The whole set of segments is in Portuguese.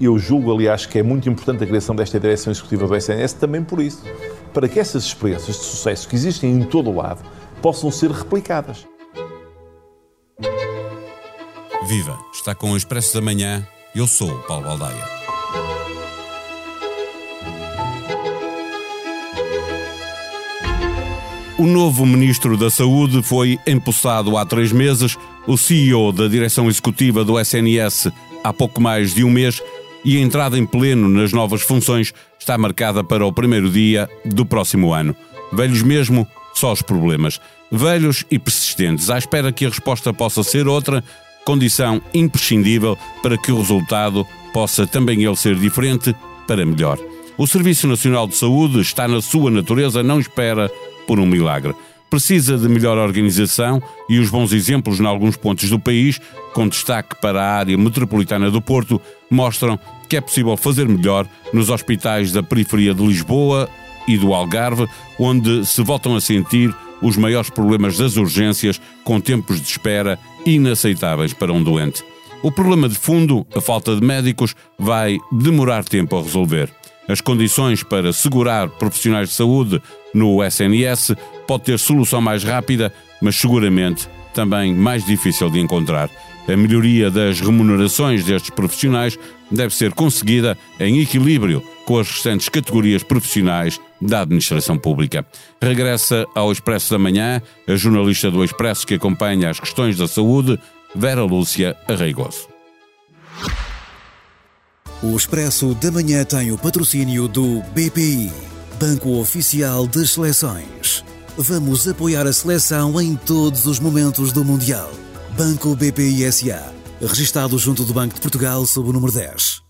Eu julgo, aliás, que é muito importante a criação desta direção executiva do SNS também por isso, para que essas experiências de sucesso que existem em todo o lado possam ser replicadas. Viva! Está com o Expresso da Manhã. Eu sou o Paulo Baldaia. O novo Ministro da Saúde foi empossado há três meses, o CEO da direção executiva do SNS há pouco mais de um mês e a entrada em pleno nas novas funções está marcada para o primeiro dia do próximo ano. Velhos mesmo, só os problemas. Velhos e persistentes, à espera que a resposta possa ser outra, condição imprescindível para que o resultado possa também ele ser diferente para melhor. O Serviço Nacional de Saúde está na sua natureza, não espera por um milagre. Precisa de melhor organização e os bons exemplos em alguns pontos do país, com destaque para a área metropolitana do Porto, mostram que é possível fazer melhor nos hospitais da periferia de Lisboa e do Algarve, onde se voltam a sentir os maiores problemas das urgências, com tempos de espera inaceitáveis para um doente. O problema de fundo, a falta de médicos, vai demorar tempo a resolver. As condições para segurar profissionais de saúde no SNS pode ter solução mais rápida, mas seguramente também mais difícil de encontrar. A melhoria das remunerações destes profissionais deve ser conseguida em equilíbrio com as restantes categorias profissionais da administração pública. Regressa ao Expresso da Manhã a jornalista do Expresso que acompanha as questões da saúde, Vera Lúcia Arreigoso. O Expresso da Manhã tem o patrocínio do BPI, Banco Oficial das Seleções. Vamos apoiar a seleção em todos os momentos do Mundial. Banco BPI SA, registado junto do Banco de Portugal sob o número 10.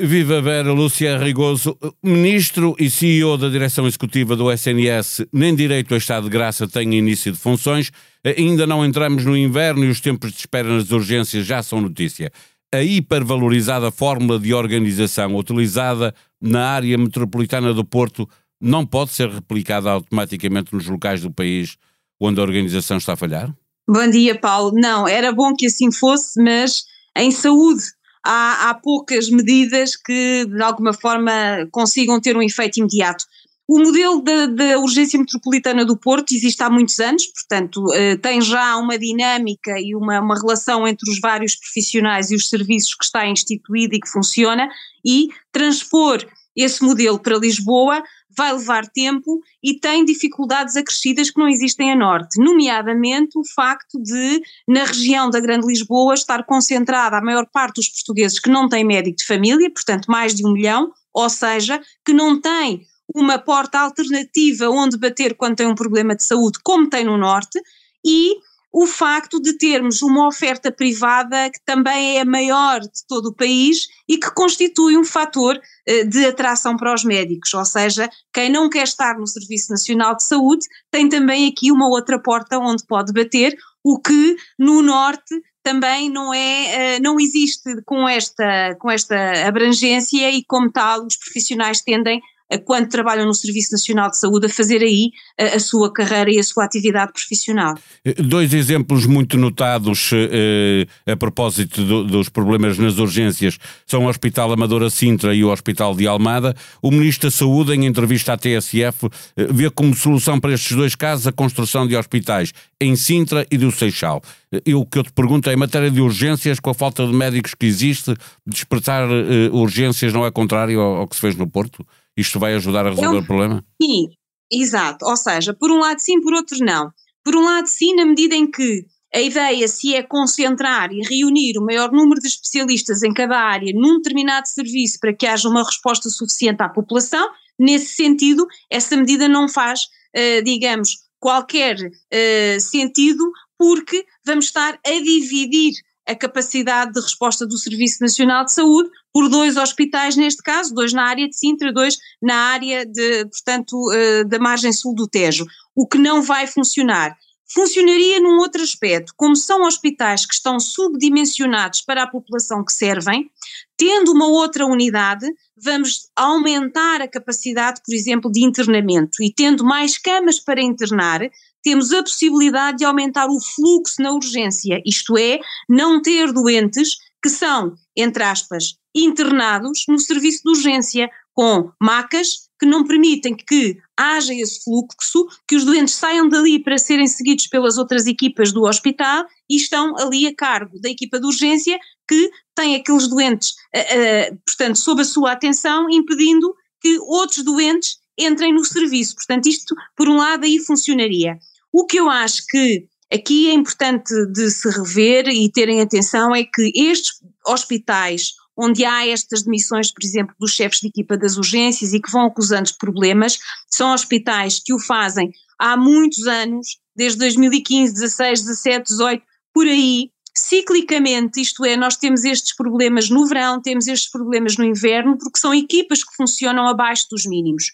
Viva Vera Lúcia Rigoso, Ministro e CEO da Direção Executiva do SNS, nem direito a Estado de Graça tem início de funções, ainda não entramos no inverno e os tempos de espera nas urgências já são notícia a hipervalorizada fórmula de organização utilizada na área metropolitana do Porto não pode ser replicada automaticamente nos locais do país onde a organização está a falhar? Bom dia, Paulo. Não, era bom que assim fosse, mas em saúde há, há poucas medidas que de alguma forma consigam ter um efeito imediato. O modelo da, urgência metropolitana do Porto existe há muitos anos, portanto, eh, tem já uma dinâmica e uma, uma, relação entre os vários profissionais e os serviços que está instituído e que funciona, e transpor esse modelo para Lisboa vai levar tempo e tem dificuldades acrescidas que não existem a norte, nomeadamente o facto de, na região da Grande Lisboa, estar concentrada a maior parte dos portugueses que não têm médico de família, portanto, mais de um milhão, ou seja, que não têm uma porta alternativa onde bater quando tem um problema de saúde, como tem no Norte, e o facto de termos uma oferta privada que também é a maior de todo o país e que constitui um fator eh, de atração para os médicos, ou seja, quem não quer estar no Serviço Nacional de Saúde tem também aqui uma outra porta onde pode bater, o que no Norte também não é, eh, não existe com esta, com esta abrangência e como tal os profissionais tendem quando trabalham no Serviço Nacional de Saúde, a fazer aí a, a sua carreira e a sua atividade profissional. Eh, dois exemplos muito notados eh, a propósito do, dos problemas nas urgências são o Hospital Amadora Sintra e o Hospital de Almada. O Ministro da Saúde, em entrevista à TSF, eh, vê como solução para estes dois casos a construção de hospitais em Sintra e do Seixal. E o que eu te pergunto é, em matéria de urgências, com a falta de médicos que existe, despertar eh, urgências não é contrário ao, ao que se fez no Porto? Isto vai ajudar a resolver Eu, o problema? Sim, exato. Ou seja, por um lado sim, por outro não. Por um lado sim, na medida em que a ideia se é concentrar e reunir o maior número de especialistas em cada área num determinado serviço para que haja uma resposta suficiente à população, nesse sentido, essa medida não faz, uh, digamos, qualquer uh, sentido, porque vamos estar a dividir a capacidade de resposta do Serviço Nacional de Saúde por dois hospitais, neste caso, dois na área de Sintra, dois na área de, portanto, uh, da margem sul do Tejo, o que não vai funcionar. Funcionaria num outro aspecto, como são hospitais que estão subdimensionados para a população que servem, tendo uma outra unidade, vamos aumentar a capacidade, por exemplo, de internamento. E tendo mais camas para internar, temos a possibilidade de aumentar o fluxo na urgência, isto é, não ter doentes que são, entre aspas, internados no serviço de urgência, com macas que não permitem que haja esse fluxo, que os doentes saiam dali para serem seguidos pelas outras equipas do hospital e estão ali a cargo da equipa de urgência que tem aqueles doentes, uh, uh, portanto, sob a sua atenção, impedindo que outros doentes entrem no serviço. Portanto, isto, por um lado, aí funcionaria. O que eu acho que aqui é importante de se rever e terem atenção é que estes hospitais onde há estas demissões, por exemplo, dos chefes de equipa das urgências e que vão acusando problemas, são hospitais que o fazem há muitos anos, desde 2015, 16, 17, 18, por aí, ciclicamente, isto é, nós temos estes problemas no verão, temos estes problemas no inverno, porque são equipas que funcionam abaixo dos mínimos.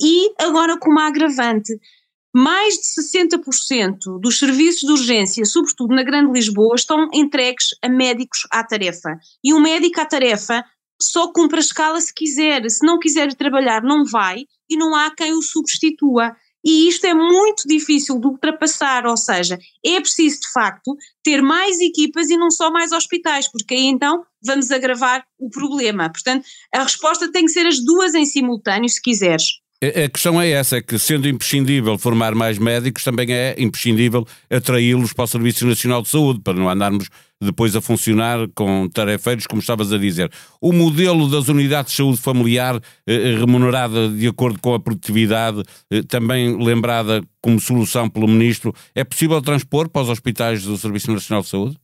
E agora com uma agravante, mais de 60% dos serviços de urgência, sobretudo na Grande Lisboa, estão entregues a médicos à tarefa. E um médico à tarefa só cumpre a escala se quiser. Se não quiser trabalhar, não vai e não há quem o substitua. E isto é muito difícil de ultrapassar, ou seja, é preciso de facto ter mais equipas e não só mais hospitais, porque aí então vamos agravar o problema. Portanto, a resposta tem que ser as duas em simultâneo, se quiseres. A questão é essa, é que sendo imprescindível formar mais médicos, também é imprescindível atraí-los para o Serviço Nacional de Saúde, para não andarmos depois a funcionar com tarefeiros, como estavas a dizer. O modelo das unidades de saúde familiar eh, remunerada de acordo com a produtividade, eh, também lembrada como solução pelo Ministro, é possível transpor para os hospitais do Serviço Nacional de Saúde?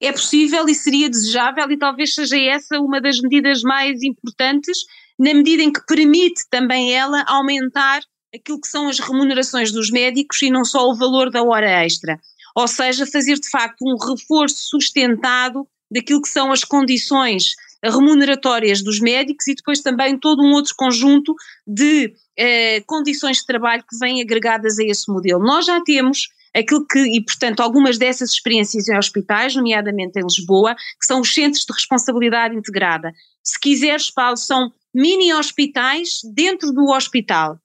É possível e seria desejável e talvez seja essa uma das medidas mais importantes na medida em que permite também ela aumentar aquilo que são as remunerações dos médicos e não só o valor da hora extra. Ou seja, fazer de facto um reforço sustentado daquilo que são as condições remuneratórias dos médicos e depois também todo um outro conjunto de eh, condições de trabalho que vêm agregadas a esse modelo. Nós já temos aquilo que, e portanto algumas dessas experiências em hospitais, nomeadamente em Lisboa, que são os centros de responsabilidade integrada. Se quiseres, Paulo, são mini hospitais dentro do hospital.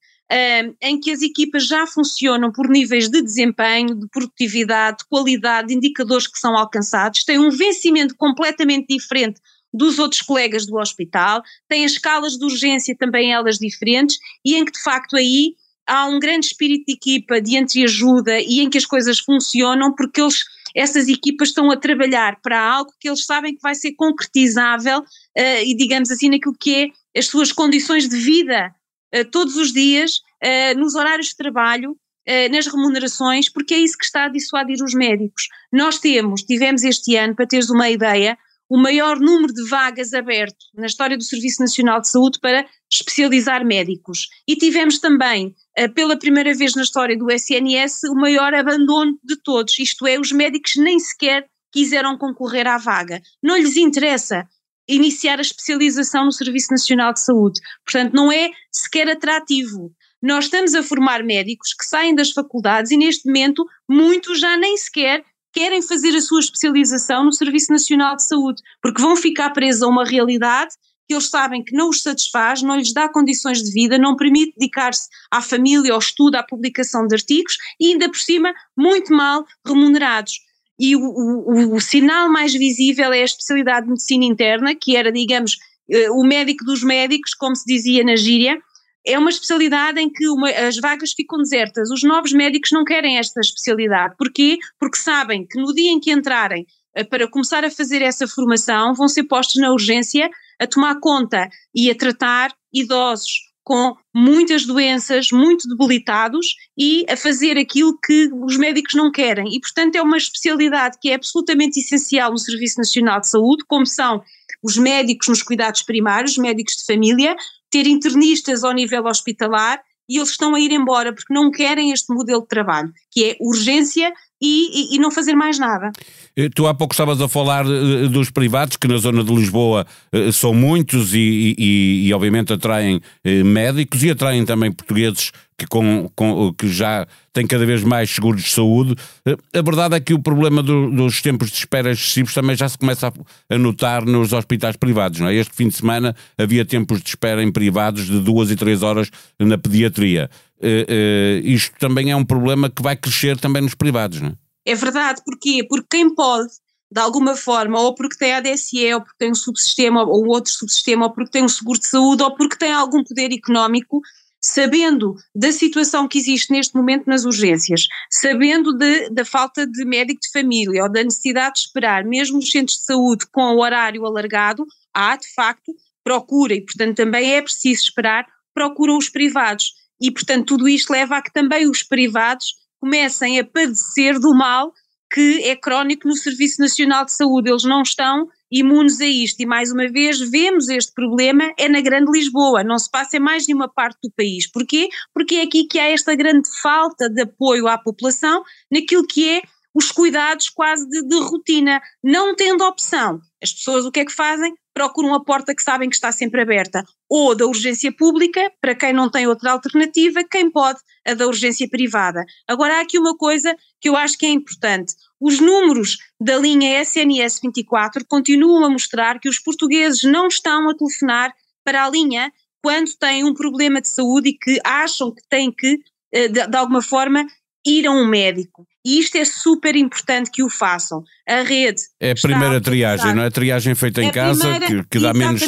Em que as equipas já funcionam por níveis de desempenho, de produtividade, de qualidade, de indicadores que são alcançados, têm um vencimento completamente diferente dos outros colegas do hospital, têm as escalas de urgência também elas diferentes e em que de facto aí há um grande espírito de equipa, de entreajuda e em que as coisas funcionam porque eles essas equipas estão a trabalhar para algo que eles sabem que vai ser concretizável uh, e digamos assim naquilo que é as suas condições de vida uh, todos os dias, uh, nos horários de trabalho, uh, nas remunerações, porque é isso que está a dissuadir os médicos. Nós temos, tivemos este ano, para teres uma ideia, o maior número de vagas aberto na história do Serviço Nacional de Saúde para especializar médicos. E tivemos também, pela primeira vez na história do SNS, o maior abandono de todos, isto é, os médicos nem sequer quiseram concorrer à vaga. Não lhes interessa iniciar a especialização no Serviço Nacional de Saúde. Portanto, não é sequer atrativo. Nós estamos a formar médicos que saem das faculdades e, neste momento, muitos já nem sequer querem fazer a sua especialização no Serviço Nacional de Saúde, porque vão ficar presos a uma realidade que eles sabem que não os satisfaz, não lhes dá condições de vida, não permite dedicar-se à família, ao estudo, à publicação de artigos e ainda por cima muito mal remunerados e o, o, o, sinal mais visível é a especialidade de medicina interna, que era, digamos, eh, o médico dos médicos, como se dizia na gíria. É uma especialidade em que uma, as vagas ficam desertas. Os novos médicos não querem esta especialidade. Porquê? Porque sabem que no dia em que entrarem eh, para começar a fazer essa formação, vão ser postos na urgência a tomar conta e a tratar idosos, com muitas doenças, muito debilitados e a fazer aquilo que os médicos não querem. E, portanto, é uma especialidade que é absolutamente essencial no Serviço Nacional de Saúde, como são os médicos nos cuidados primários, médicos de família, ter internistas ao nível hospitalar e eles estão a ir embora porque não querem este modelo de trabalho, que é urgência e, e, e, não fazer mais nada. Eh, tu há pouco estavas a falar uh, dos privados, que na zona de Lisboa são muitos e, e, obviamente atraem médicos e atraem também portugueses que, com, com, que já têm cada vez mais seguros de saúde. A verdade é que o problema do, dos tempos de espera excessivos também já se começa a, a, notar nos hospitais privados. Não é? Este fim de semana havia tempos de espera em privados de duas e três horas na pediatria. Uh, uh, isto também é um problema que vai crescer também nos privados, não é? É verdade, porquê? Porque quem pode de alguma forma, ou porque tem ADSE, ou porque tem um subsistema, ou outro subsistema, ou porque tem um seguro de saúde, ou porque tem algum poder económico, sabendo da situação que existe neste momento nas urgências, sabendo de, da falta de médico de família ou da necessidade de esperar, mesmo nos centros de saúde com o horário alargado, há de facto procura e, portanto, também é preciso esperar, procuram os privados. E, portanto, tudo isto leva a que também os privados comecem a padecer do mal que é crónico no Serviço Nacional de Saúde. Eles não estão imunes a isto. E mais uma vez vemos este problema é na Grande Lisboa, não se passa em mais nenhuma parte do país. Porquê? Porque é aqui que há esta grande falta de apoio à população naquilo que é os cuidados quase de, de rotina, não tendo opção. As pessoas o que é que fazem? Procuram a porta que sabem que está sempre aberta, ou da urgência pública, para quem não tem outra alternativa, quem pode, a da urgência privada. Agora há aqui uma coisa que eu acho que é importante. Os números da linha SNS 24 continuam a mostrar que os portugueses não estão a telefonar para a linha quando têm um problema de saúde e que acham que têm que, eh, de, de alguma forma, ir a um médico. E isto é super importante que o façam. A rede. É a primeira triagem, não é? A triagem feita em é casa primeira, que, que dá menos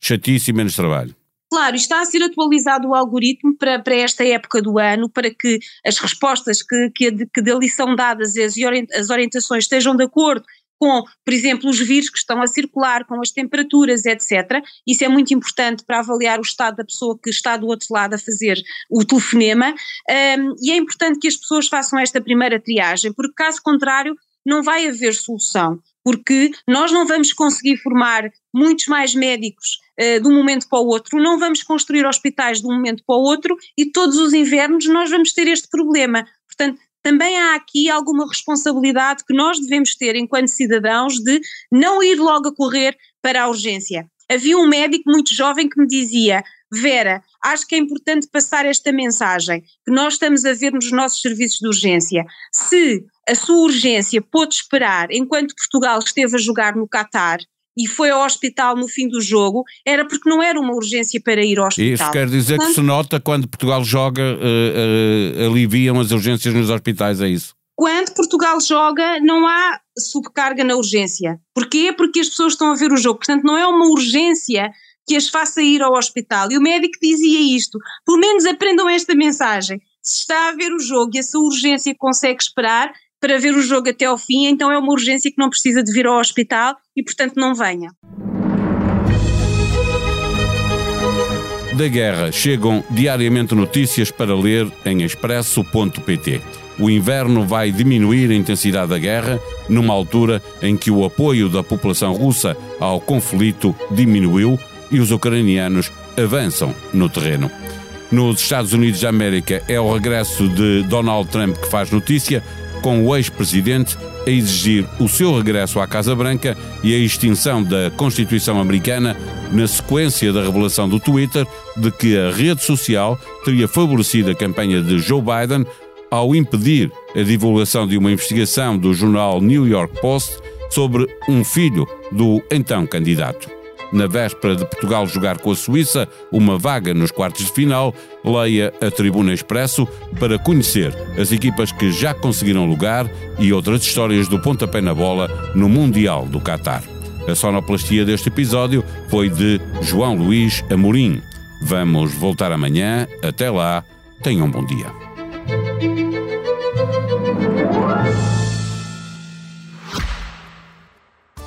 chatice e menos trabalho. Claro, está a ser atualizado o algoritmo para, para esta época do ano, para que as respostas que, que, que dali são dadas, as, as orientações estejam de acordo com, por exemplo, os vírus que estão a circular, com as temperaturas, etc. Isso é muito importante para avaliar o estado da pessoa que está do outro lado a fazer o telefonema. Um, e é importante que as pessoas façam esta primeira triagem, porque caso contrário, não vai haver solução, porque nós não vamos conseguir formar muitos mais médicos uh, de um momento para o outro, não vamos construir hospitais de um momento para o outro e todos os invernos nós vamos ter este problema. Portanto, também há aqui alguma responsabilidade que nós devemos ter enquanto cidadãos de não ir logo a correr para a urgência. Havia um médico muito jovem que me dizia: Vera, acho que é importante passar esta mensagem que nós estamos a ver nos nossos serviços de urgência. Se a sua urgência pôde esperar enquanto Portugal esteve a jogar no Catar, e foi ao hospital no fim do jogo, era porque não era uma urgência para ir ao hospital. Isso quer dizer Portanto, que se nota quando Portugal joga, uh, uh, aliviam as urgências nos hospitais, é isso? Quando Portugal joga, não há subcarga na urgência. Porquê? Porque as pessoas estão a ver o jogo. Portanto, não é uma urgência que as faça ir ao hospital. E o médico dizia isto. Pelo menos aprendam esta mensagem. Se está a ver o jogo e a sua urgência consegue esperar, para ver o jogo até ao fim, então é uma urgência que não precisa de vir ao hospital e, portanto, não venha. Da guerra chegam diariamente notícias para ler em expresso.pt. O inverno vai diminuir a intensidade da guerra, numa altura em que o apoio da população russa ao conflito diminuiu e os ucranianos avançam no terreno. Nos Estados Unidos da América é o regresso de Donald Trump que faz notícia, com o ex-presidente a exigir o seu regresso à Casa Branca e a extinção da Constituição Americana na sequência da revelação do Twitter de que a rede social teria favorecido a campanha de Joe Biden ao impedir a divulgação de uma investigação do jornal New York Post sobre um filho do então candidato na véspera de Portugal jogar com a Suíça uma vaga nos quartos de final, leia a Tribuna Expresso para conhecer as equipas que já conseguiram lugar e outras histórias do pontapé na bola no Mundial do Qatar. A sonoplastia deste episódio foi de João Luís Amorim. Vamos voltar amanhã. Até lá, tenham um bom dia.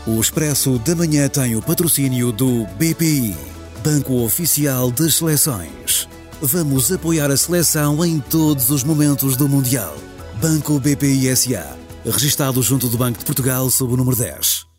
O Expresso da Manhã tem o patrocínio do BPI, Banco Oficial das Seleções. Vamos apoiar a seleção em todos os momentos do Mundial. Banco BPI SA, registado junto do Banco de Portugal sob o número 10.